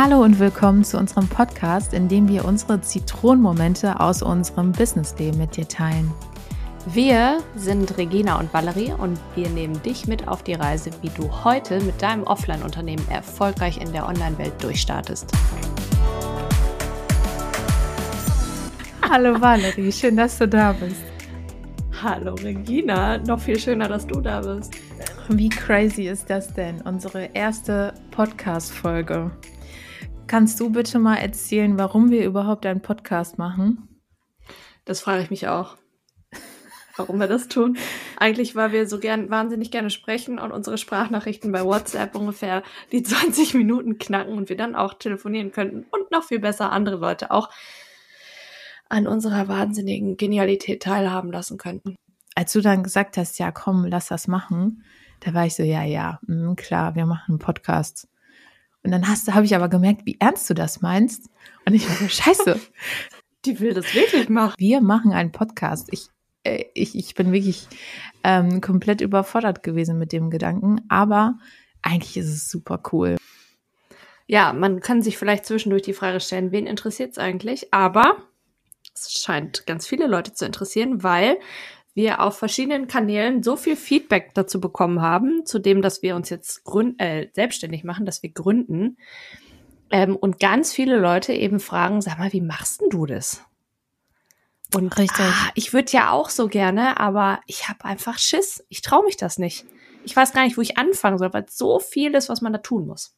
Hallo und willkommen zu unserem Podcast, in dem wir unsere Zitronenmomente aus unserem Businessleben mit dir teilen. Wir sind Regina und Valerie und wir nehmen dich mit auf die Reise, wie du heute mit deinem Offline-Unternehmen erfolgreich in der Online-Welt durchstartest. Hallo Valerie, schön, dass du da bist. Hallo Regina, noch viel schöner, dass du da bist. Wie crazy ist das denn? Unsere erste Podcast-Folge. Kannst du bitte mal erzählen, warum wir überhaupt einen Podcast machen? Das frage ich mich auch. Warum wir das tun? Eigentlich, weil wir so gern, wahnsinnig gerne sprechen und unsere Sprachnachrichten bei WhatsApp ungefähr die 20 Minuten knacken und wir dann auch telefonieren könnten und noch viel besser andere Leute auch an unserer wahnsinnigen Genialität teilhaben lassen könnten. Als du dann gesagt hast, ja komm, lass das machen, da war ich so, ja, ja, mh, klar, wir machen einen Podcast. Und dann hast, habe ich aber gemerkt, wie ernst du das meinst. Und ich war so, scheiße. Die will das wirklich machen. Wir machen einen Podcast. Ich, äh, ich, ich bin wirklich ähm, komplett überfordert gewesen mit dem Gedanken. Aber eigentlich ist es super cool. Ja, man kann sich vielleicht zwischendurch die Frage stellen, wen interessiert es eigentlich? Aber es scheint ganz viele Leute zu interessieren, weil wir auf verschiedenen Kanälen so viel Feedback dazu bekommen haben, zu dem, dass wir uns jetzt gründ äh, selbstständig machen, dass wir gründen. Ähm, und ganz viele Leute eben fragen, sag mal, wie machst denn du das? Und Richtig. Ah, ich würde ja auch so gerne, aber ich habe einfach Schiss. Ich traue mich das nicht. Ich weiß gar nicht, wo ich anfangen soll, weil es so viel ist, was man da tun muss.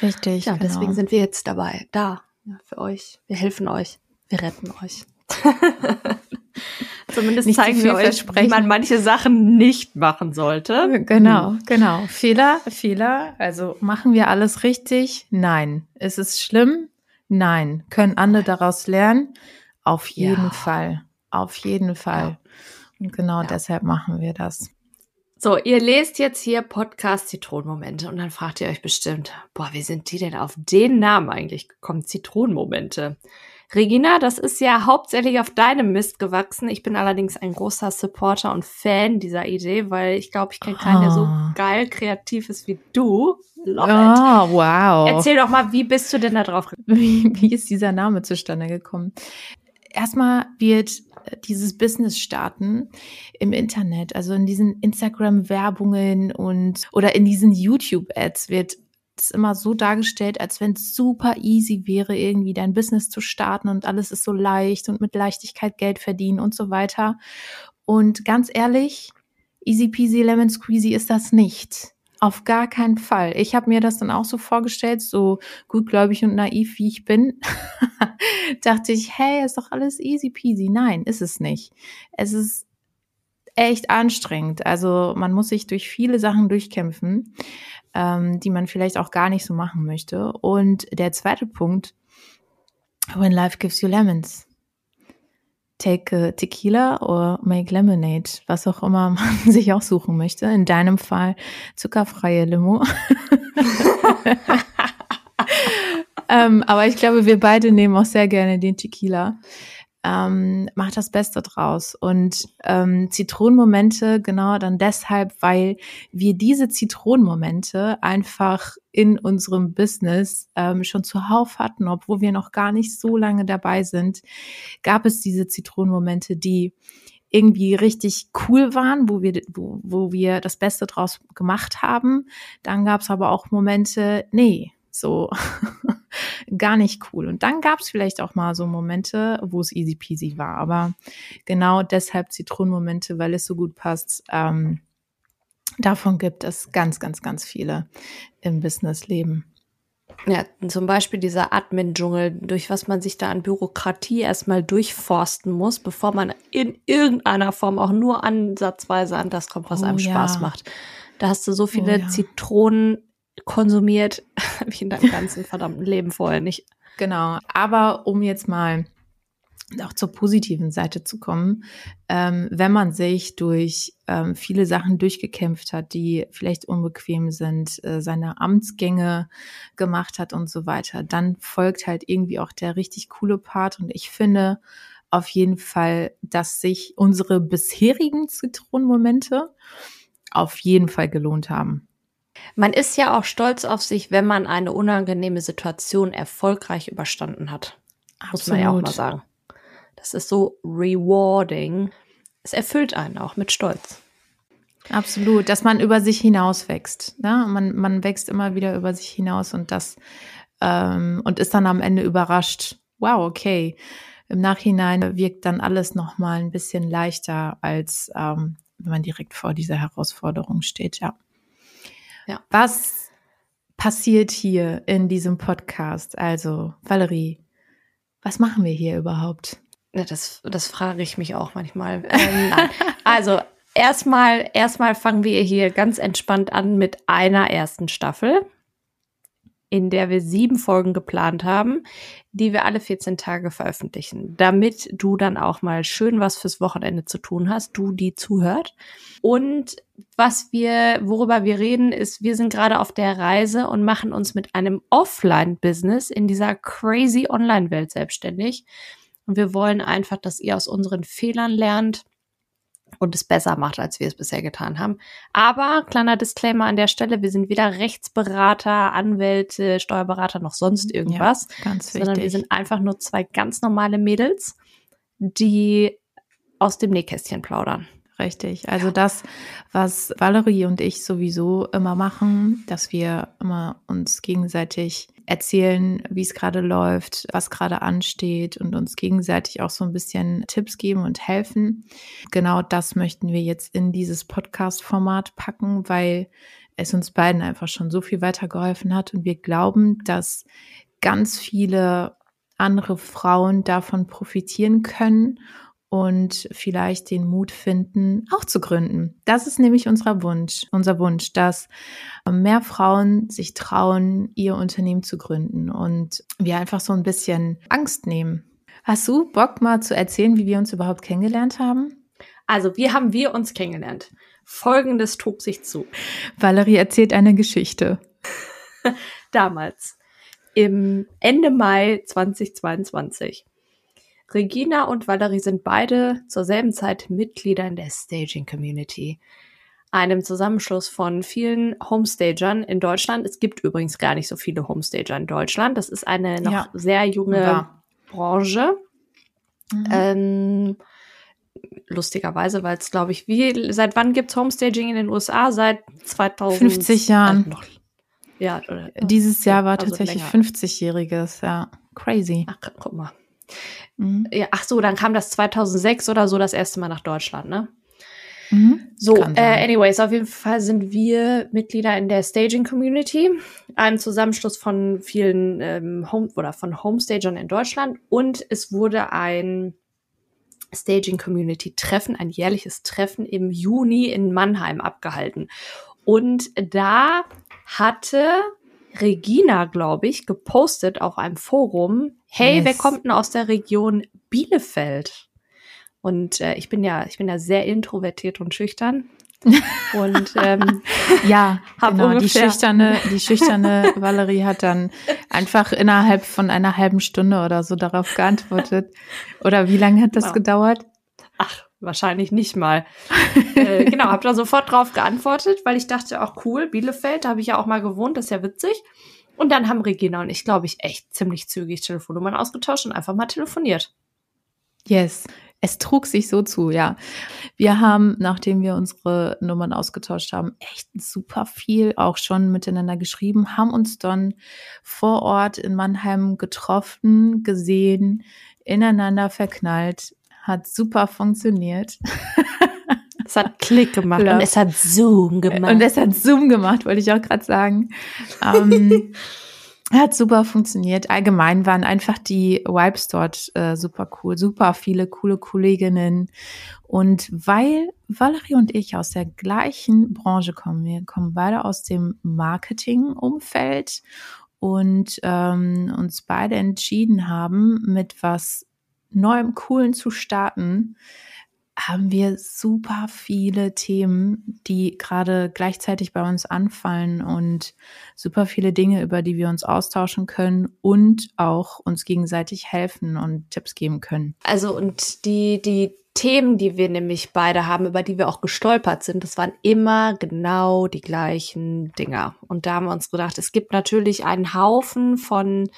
Richtig. Ja, genau. deswegen sind wir jetzt dabei, da ja, für euch. Wir helfen euch. Wir retten euch. Zumindest nicht zeigen wir euch, wie man manche Sachen nicht machen sollte. Genau, hm. genau. Fehler, Fehler. Also machen wir alles richtig? Nein. Ist es schlimm? Nein. Können andere daraus lernen? Auf jeden ja. Fall. Auf jeden Fall. Und genau ja. deshalb machen wir das. So, ihr lest jetzt hier Podcast Zitronenmomente und dann fragt ihr euch bestimmt, boah, wie sind die denn auf den Namen eigentlich gekommen? Zitronenmomente. Regina, das ist ja hauptsächlich auf deinem Mist gewachsen. Ich bin allerdings ein großer Supporter und Fan dieser Idee, weil ich glaube, ich kenne keinen, der so ah. geil kreativ ist wie du. Love oh, it. wow. Erzähl doch mal, wie bist du denn da drauf gekommen? Wie, wie ist dieser Name zustande gekommen? Erstmal wird dieses Business starten im Internet, also in diesen Instagram-Werbungen und oder in diesen YouTube-Ads wird es immer so dargestellt, als wenn es super easy wäre, irgendwie dein Business zu starten und alles ist so leicht und mit Leichtigkeit Geld verdienen und so weiter. Und ganz ehrlich, easy peasy lemon squeezy ist das nicht. Auf gar keinen Fall. Ich habe mir das dann auch so vorgestellt, so gutgläubig und naiv wie ich bin, dachte ich, hey, ist doch alles easy peasy. Nein, ist es nicht. Es ist echt anstrengend. Also man muss sich durch viele Sachen durchkämpfen ähm, die man vielleicht auch gar nicht so machen möchte. Und der zweite Punkt, when life gives you lemons. Take a tequila or make lemonade, was auch immer man sich auch suchen möchte. In deinem Fall zuckerfreie Limo. ähm, aber ich glaube, wir beide nehmen auch sehr gerne den Tequila ähm, macht das Beste draus. Und ähm, Zitronenmomente genau dann deshalb, weil wir diese Zitronenmomente einfach in unserem Business ähm, schon zuhauf hatten, obwohl wir noch gar nicht so lange dabei sind, gab es diese Zitronenmomente, die irgendwie richtig cool waren, wo wir, wo, wo wir das Beste draus gemacht haben. Dann gab es aber auch Momente, nee, so gar nicht cool. Und dann gab es vielleicht auch mal so Momente, wo es easy peasy war. Aber genau deshalb Zitronenmomente, weil es so gut passt. Ähm, davon gibt es ganz, ganz, ganz viele im Businessleben. Ja, zum Beispiel dieser Admin-Dschungel, durch was man sich da an Bürokratie erstmal durchforsten muss, bevor man in irgendeiner Form auch nur ansatzweise an das kommt, was oh, einem Spaß ja. macht. Da hast du so viele oh, ja. Zitronen konsumiert wie in deinem ganzen verdammten Leben vorher nicht. Genau, aber um jetzt mal auch zur positiven Seite zu kommen, ähm, wenn man sich durch ähm, viele Sachen durchgekämpft hat, die vielleicht unbequem sind, äh, seine Amtsgänge gemacht hat und so weiter, dann folgt halt irgendwie auch der richtig coole Part. Und ich finde auf jeden Fall, dass sich unsere bisherigen Zitronenmomente auf jeden Fall gelohnt haben. Man ist ja auch stolz auf sich, wenn man eine unangenehme Situation erfolgreich überstanden hat. Absolut. Muss man ja auch mal sagen. Das ist so rewarding. Es erfüllt einen auch mit Stolz. Absolut, dass man über sich hinaus wächst. Ne? Man, man wächst immer wieder über sich hinaus und das ähm, und ist dann am Ende überrascht. Wow, okay. Im Nachhinein wirkt dann alles noch mal ein bisschen leichter, als ähm, wenn man direkt vor dieser Herausforderung steht. Ja. Ja. Was passiert hier in diesem Podcast? Also, Valerie, was machen wir hier überhaupt? Ja, das, das frage ich mich auch manchmal. Ähm, also, erstmal, erstmal fangen wir hier ganz entspannt an mit einer ersten Staffel, in der wir sieben Folgen geplant haben, die wir alle 14 Tage veröffentlichen, damit du dann auch mal schön was fürs Wochenende zu tun hast, du die zuhört. Und was wir, worüber wir reden, ist, wir sind gerade auf der Reise und machen uns mit einem Offline-Business in dieser crazy Online-Welt selbstständig. Und wir wollen einfach, dass ihr aus unseren Fehlern lernt und es besser macht, als wir es bisher getan haben. Aber kleiner Disclaimer an der Stelle, wir sind weder Rechtsberater, Anwälte, Steuerberater noch sonst irgendwas, ja, ganz sondern wir sind einfach nur zwei ganz normale Mädels, die aus dem Nähkästchen plaudern. Richtig. Also das, was Valerie und ich sowieso immer machen, dass wir immer uns gegenseitig erzählen, wie es gerade läuft, was gerade ansteht und uns gegenseitig auch so ein bisschen Tipps geben und helfen. Genau das möchten wir jetzt in dieses Podcast-Format packen, weil es uns beiden einfach schon so viel weitergeholfen hat und wir glauben, dass ganz viele andere Frauen davon profitieren können und vielleicht den Mut finden, auch zu gründen. Das ist nämlich unser Wunsch, unser Wunsch, dass mehr Frauen sich trauen, ihr Unternehmen zu gründen und wir einfach so ein bisschen Angst nehmen. Hast du Bock mal zu erzählen, wie wir uns überhaupt kennengelernt haben? Also, wie haben wir uns kennengelernt? Folgendes trug sich zu. Valerie erzählt eine Geschichte. Damals, im Ende Mai 2022 Regina und Valerie sind beide zur selben Zeit Mitglieder in der Staging Community, einem Zusammenschluss von vielen Homestagern in Deutschland. Es gibt übrigens gar nicht so viele Homestager in Deutschland. Das ist eine noch ja, sehr junge ja. Branche. Mhm. Ähm, lustigerweise, weil es, glaube ich, wie, seit wann gibt es Homestaging in den USA? Seit 2050 Jahren. Also ja, oder, Dieses Jahr war also tatsächlich 50-jähriges, ja. Crazy. Ach, guck mal. Mhm. Ja, ach so, dann kam das 2006 oder so das erste Mal nach Deutschland, ne? Mhm. So, äh, anyways, auf jeden Fall sind wir Mitglieder in der Staging Community, einem Zusammenschluss von vielen ähm, Home oder von Homestagern in Deutschland und es wurde ein Staging Community Treffen, ein jährliches Treffen im Juni in Mannheim abgehalten. Und da hatte Regina, glaube ich, gepostet auf einem Forum, hey, yes. wer kommt denn aus der Region Bielefeld? Und äh, ich bin ja, ich bin ja sehr introvertiert und schüchtern. Und ähm, ja, genau, die schüchterne, die schüchterne Valerie hat dann einfach innerhalb von einer halben Stunde oder so darauf geantwortet. Oder wie lange hat das wow. gedauert? Wahrscheinlich nicht mal. äh, genau, habe da sofort drauf geantwortet, weil ich dachte, auch cool, Bielefeld, da habe ich ja auch mal gewohnt, das ist ja witzig. Und dann haben Regina und ich, glaube ich, echt ziemlich zügig Telefonnummern ausgetauscht und einfach mal telefoniert. Yes. Es trug sich so zu, ja. Wir haben, nachdem wir unsere Nummern ausgetauscht haben, echt super viel auch schon miteinander geschrieben, haben uns dann vor Ort in Mannheim getroffen, gesehen, ineinander verknallt. Hat super funktioniert. Es hat Klick gemacht und es hat Zoom gemacht. Und es hat Zoom gemacht, wollte ich auch gerade sagen. Ähm, hat super funktioniert. Allgemein waren einfach die Vibes dort äh, super cool. Super viele coole Kolleginnen. Und weil Valerie und ich aus der gleichen Branche kommen, wir kommen beide aus dem Marketing-Umfeld und ähm, uns beide entschieden haben, mit was Neuem, Coolen zu starten, haben wir super viele Themen, die gerade gleichzeitig bei uns anfallen und super viele Dinge, über die wir uns austauschen können und auch uns gegenseitig helfen und Tipps geben können. Also und die, die Themen, die wir nämlich beide haben, über die wir auch gestolpert sind, das waren immer genau die gleichen Dinger. Und da haben wir uns gedacht, es gibt natürlich einen Haufen von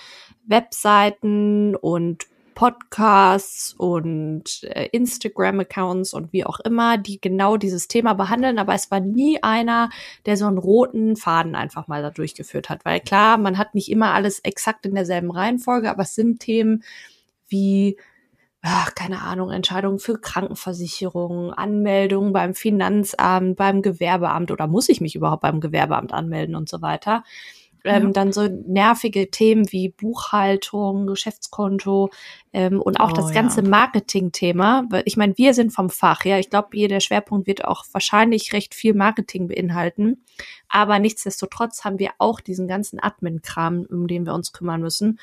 Webseiten und Podcasts und äh, Instagram-Accounts und wie auch immer, die genau dieses Thema behandeln, aber es war nie einer, der so einen roten Faden einfach mal da durchgeführt hat. Weil klar, man hat nicht immer alles exakt in derselben Reihenfolge, aber es sind Themen wie ach, keine Ahnung, Entscheidungen für Krankenversicherungen, Anmeldungen beim Finanzamt, beim Gewerbeamt oder muss ich mich überhaupt beim Gewerbeamt anmelden und so weiter. Ähm, ja. Dann so nervige Themen wie Buchhaltung, Geschäftskonto ähm, und auch oh, das ganze ja. Marketing-Thema. Ich meine, wir sind vom Fach, ja. Ich glaube, hier der Schwerpunkt wird auch wahrscheinlich recht viel Marketing beinhalten. Aber nichtsdestotrotz haben wir auch diesen ganzen Admin-Kram, um den wir uns kümmern müssen.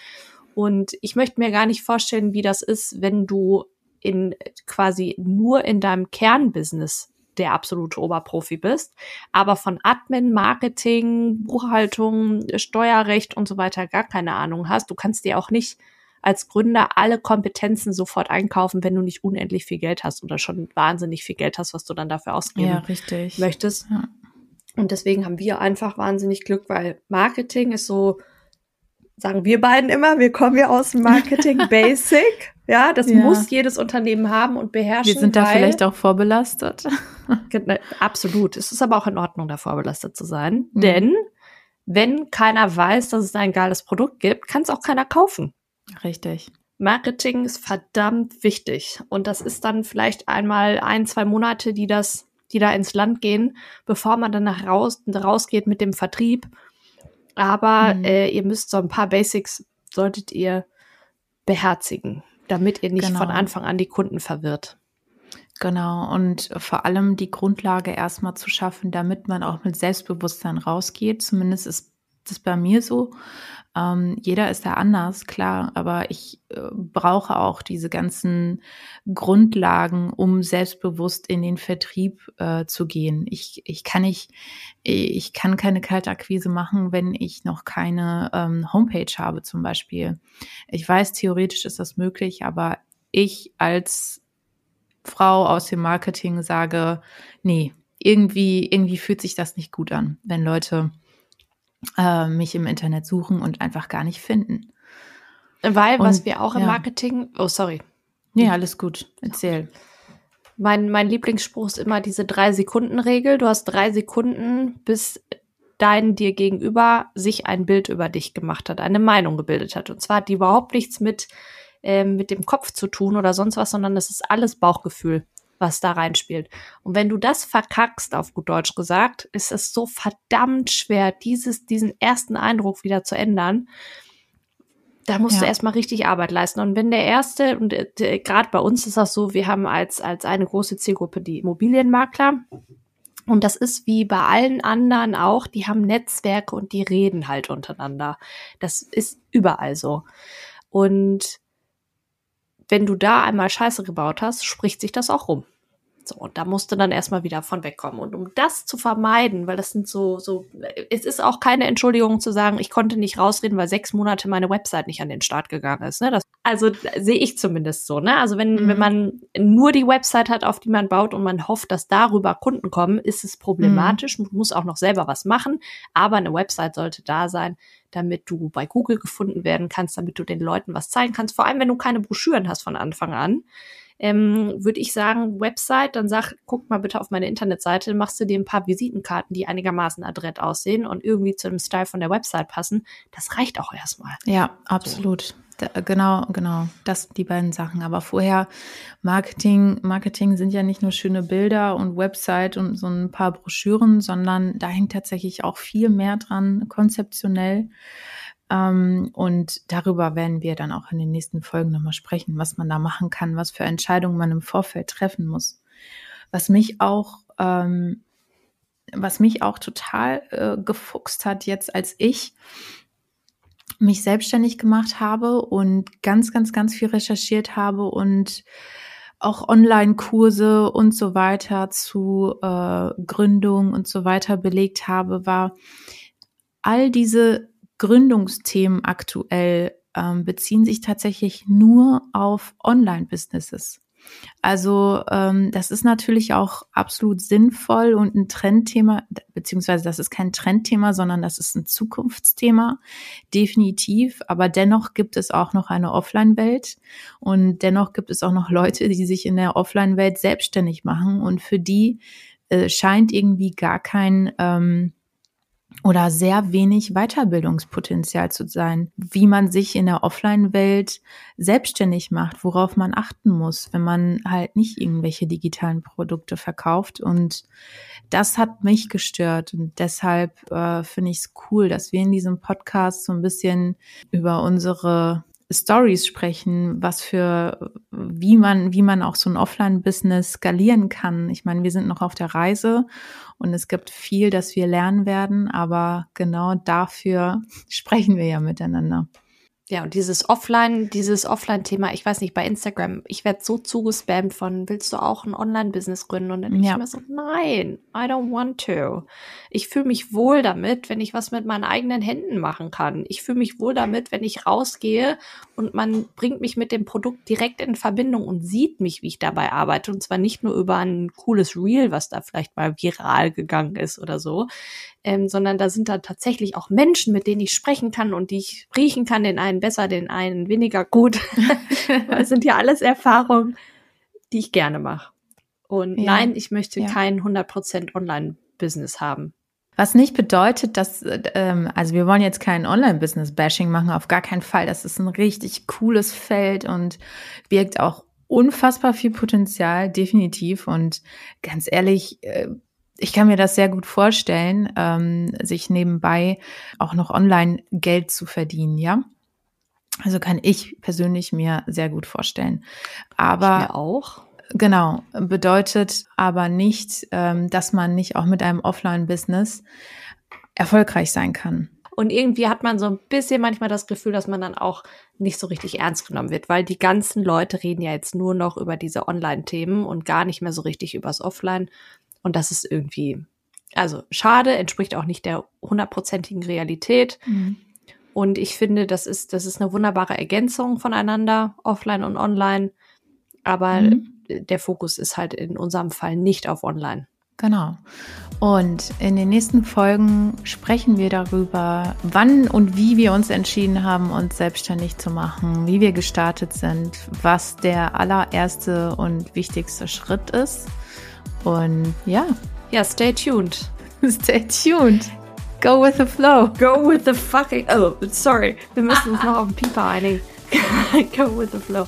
Und ich möchte mir gar nicht vorstellen, wie das ist, wenn du in quasi nur in deinem Kernbusiness der absolute Oberprofi bist, aber von Admin, Marketing, Buchhaltung, Steuerrecht und so weiter gar keine Ahnung hast. Du kannst dir auch nicht als Gründer alle Kompetenzen sofort einkaufen, wenn du nicht unendlich viel Geld hast oder schon wahnsinnig viel Geld hast, was du dann dafür ausgeben ja, richtig. möchtest. Ja. Und deswegen haben wir einfach wahnsinnig Glück, weil Marketing ist so, sagen wir beiden immer, wir kommen ja aus dem Marketing Basic. Ja, das ja. muss jedes Unternehmen haben und beherrschen. Wir sind da vielleicht auch vorbelastet. Absolut. Es ist aber auch in Ordnung, da vorbelastet zu sein. Mhm. Denn wenn keiner weiß, dass es ein geiles Produkt gibt, kann es auch keiner kaufen. Richtig. Marketing ist verdammt wichtig. Und das ist dann vielleicht einmal ein, zwei Monate, die das, die da ins Land gehen, bevor man dann nach raus, rausgeht mit dem Vertrieb aber mhm. äh, ihr müsst so ein paar Basics, solltet ihr beherzigen, damit ihr nicht genau. von Anfang an die Kunden verwirrt. Genau, und vor allem die Grundlage erstmal zu schaffen, damit man auch mit Selbstbewusstsein rausgeht. Zumindest ist das bei mir so. Ähm, jeder ist da anders, klar, aber ich äh, brauche auch diese ganzen Grundlagen, um selbstbewusst in den Vertrieb äh, zu gehen. Ich, ich kann nicht, ich kann keine Kaltakquise machen, wenn ich noch keine ähm, Homepage habe, zum Beispiel. Ich weiß, theoretisch ist das möglich, aber ich als Frau aus dem Marketing sage, nee, irgendwie, irgendwie fühlt sich das nicht gut an, wenn Leute äh, mich im Internet suchen und einfach gar nicht finden. Weil, und, was wir auch im ja. Marketing, oh sorry. Nee, alles gut, erzähl. Mein, mein Lieblingsspruch ist immer diese Drei-Sekunden-Regel. Du hast drei Sekunden, bis dein dir gegenüber sich ein Bild über dich gemacht hat, eine Meinung gebildet hat. Und zwar hat die überhaupt nichts mit, äh, mit dem Kopf zu tun oder sonst was, sondern das ist alles Bauchgefühl was da reinspielt. Und wenn du das verkackst, auf gut Deutsch gesagt, ist es so verdammt schwer, dieses, diesen ersten Eindruck wieder zu ändern. Da musst ja. du erstmal richtig Arbeit leisten. Und wenn der erste, und äh, gerade bei uns ist das so, wir haben als, als eine große Zielgruppe die Immobilienmakler. Und das ist wie bei allen anderen auch, die haben Netzwerke und die reden halt untereinander. Das ist überall so. Und wenn du da einmal Scheiße gebaut hast, spricht sich das auch rum. So, und da musst du dann erstmal wieder von wegkommen. Und um das zu vermeiden, weil das sind so, so, es ist auch keine Entschuldigung zu sagen, ich konnte nicht rausreden, weil sechs Monate meine Website nicht an den Start gegangen ist. Ne? Das, also sehe ich zumindest so. Ne? Also wenn, mhm. wenn man nur die Website hat, auf die man baut und man hofft, dass darüber Kunden kommen, ist es problematisch. Mhm. Man muss auch noch selber was machen. Aber eine Website sollte da sein, damit du bei Google gefunden werden kannst, damit du den Leuten was zeigen kannst. Vor allem, wenn du keine Broschüren hast von Anfang an, ähm, würde ich sagen, Website, dann sag, guck mal bitte auf meine Internetseite, machst du dir ein paar Visitenkarten, die einigermaßen adrett aussehen und irgendwie zu dem Style von der Website passen. Das reicht auch erstmal. Ja, absolut. So. Da, genau, genau. Das, die beiden Sachen. Aber vorher, Marketing, Marketing sind ja nicht nur schöne Bilder und Website und so ein paar Broschüren, sondern da hängt tatsächlich auch viel mehr dran, konzeptionell. Ähm, und darüber werden wir dann auch in den nächsten Folgen nochmal sprechen, was man da machen kann, was für Entscheidungen man im Vorfeld treffen muss. Was mich auch, ähm, was mich auch total äh, gefuchst hat jetzt, als ich mich selbstständig gemacht habe und ganz, ganz, ganz viel recherchiert habe und auch Online-Kurse und so weiter zu äh, Gründung und so weiter belegt habe, war all diese Gründungsthemen aktuell ähm, beziehen sich tatsächlich nur auf Online-Businesses. Also ähm, das ist natürlich auch absolut sinnvoll und ein Trendthema, beziehungsweise das ist kein Trendthema, sondern das ist ein Zukunftsthema, definitiv. Aber dennoch gibt es auch noch eine Offline-Welt und dennoch gibt es auch noch Leute, die sich in der Offline-Welt selbstständig machen und für die äh, scheint irgendwie gar kein ähm, oder sehr wenig Weiterbildungspotenzial zu sein, wie man sich in der Offline-Welt selbstständig macht, worauf man achten muss, wenn man halt nicht irgendwelche digitalen Produkte verkauft. Und das hat mich gestört. Und deshalb äh, finde ich es cool, dass wir in diesem Podcast so ein bisschen über unsere Stories sprechen, was für, wie man, wie man auch so ein Offline-Business skalieren kann. Ich meine, wir sind noch auf der Reise und es gibt viel, das wir lernen werden, aber genau dafür sprechen wir ja miteinander. Ja, und dieses Offline, dieses Offline-Thema, ich weiß nicht, bei Instagram, ich werde so zugespammt von, willst du auch ein Online-Business gründen? Und dann denke ja. ich mir so, nein, I don't want to. Ich fühle mich wohl damit, wenn ich was mit meinen eigenen Händen machen kann. Ich fühle mich wohl damit, wenn ich rausgehe und man bringt mich mit dem Produkt direkt in Verbindung und sieht mich, wie ich dabei arbeite. Und zwar nicht nur über ein cooles Reel, was da vielleicht mal viral gegangen ist oder so, ähm, sondern da sind da tatsächlich auch Menschen, mit denen ich sprechen kann und die ich riechen kann, den einen besser, den einen weniger gut. das sind ja alles Erfahrungen, die ich gerne mache. Und ja. nein, ich möchte ja. kein 100% Online-Business haben. Was nicht bedeutet, dass, ähm, also wir wollen jetzt kein Online-Business-Bashing machen, auf gar keinen Fall. Das ist ein richtig cooles Feld und birgt auch unfassbar viel Potenzial, definitiv. Und ganz ehrlich, äh, ich kann mir das sehr gut vorstellen, ähm, sich nebenbei auch noch online Geld zu verdienen, ja. Also kann ich persönlich mir sehr gut vorstellen. Aber ich mir auch. Genau, bedeutet aber nicht, ähm, dass man nicht auch mit einem Offline-Business erfolgreich sein kann. Und irgendwie hat man so ein bisschen manchmal das Gefühl, dass man dann auch nicht so richtig ernst genommen wird, weil die ganzen Leute reden ja jetzt nur noch über diese Online-Themen und gar nicht mehr so richtig übers Offline. Und das ist irgendwie, also schade, entspricht auch nicht der hundertprozentigen Realität. Mhm. Und ich finde, das ist, das ist eine wunderbare Ergänzung voneinander, offline und online. Aber mhm. der Fokus ist halt in unserem Fall nicht auf online. Genau. Und in den nächsten Folgen sprechen wir darüber, wann und wie wir uns entschieden haben, uns selbstständig zu machen, wie wir gestartet sind, was der allererste und wichtigste Schritt ist und ja. Ja, stay tuned. Stay tuned. Go with the flow. Go with the fucking. Oh, sorry. Wir müssen uns noch auf den Pieper einigen. Go with the flow.